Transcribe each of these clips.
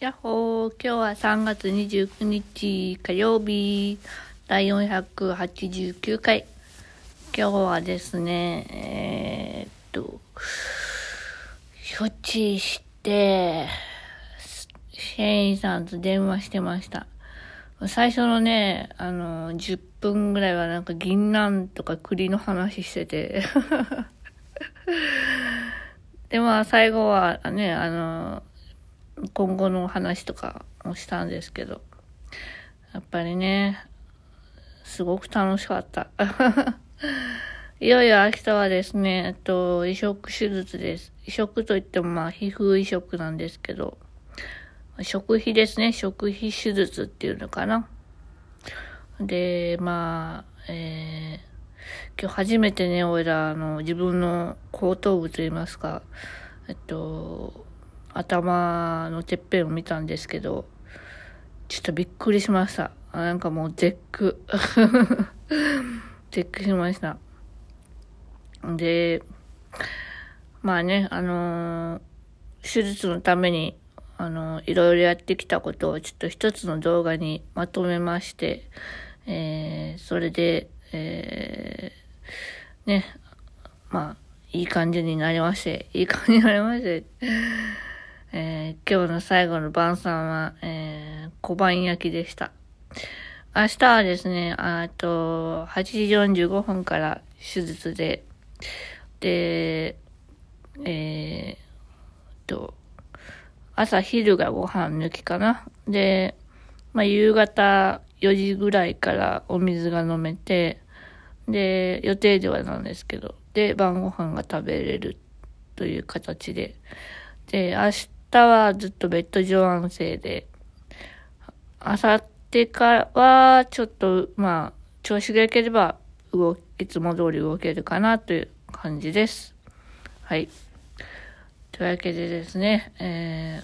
やっほー、今日は3月29日火曜日、第489回。今日はですね、えー、っと、処置して、シェインさんと電話してました。最初のね、あの、10分ぐらいはなんか銀杏とか栗の話してて。で、まあ最後はね、あの、今後の話とかもしたんですけど、やっぱりね、すごく楽しかった。いよいよ明日はですね、えっと、移植手術です。移植といってもまあ皮膚移植なんですけど、食費ですね、食費手術っていうのかな。で、まあ、えー、今日初めてね、俺ら、あの、自分の後頭部といいますか、えっと、頭のてっぺんを見たんですけど、ちょっとびっくりしました。なんかもう絶句。絶句しました。で、まあね、あのー、手術のために、あのー、いろいろやってきたことをちょっと一つの動画にまとめまして、えー、それで、えー、ね、まあ、いい感じになりまして、いい感じになりまして、えー、今日の最後の晩餐は、えー、小判焼きでした。明日はですね、あと、8時45分から手術で、で、えー、と、朝昼がご飯抜きかな。で、まあ、夕方4時ぐらいからお水が飲めて、で、予定ではなんですけど、で、晩ご飯が食べれるという形で、で、明日はずっとベッド上安静で、あさってからは、ちょっと、まあ、調子が良ければ、動いつも通り動けるかなという感じです。はい。というわけでですね、え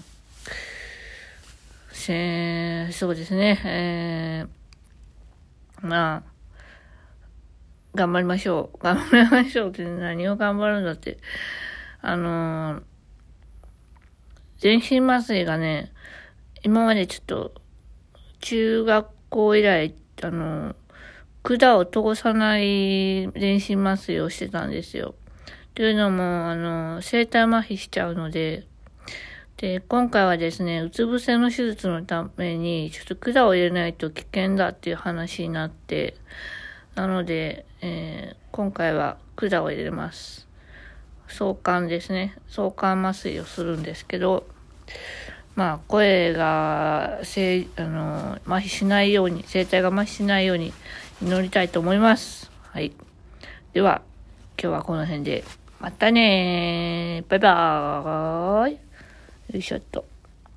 ー、えー、そうですね、えー、まあ、頑張りましょう。頑張りましょうって何を頑張るんだって。あのー全身麻酔がね、今までちょっと、中学校以来、あの、管を通さない全身麻酔をしてたんですよ。というのも、あの、生体麻痺しちゃうので、で、今回はですね、うつ伏せの手術のために、ちょっと管を入れないと危険だっていう話になって、なので、えー、今回は管を入れます。相関ですね。相関麻酔をするんですけど、まあ、声が、せあの、麻痺しないように、声帯が麻痺しないように祈りたいと思います。はい。では、今日はこの辺で。またねバイバーイ。よいしょっと。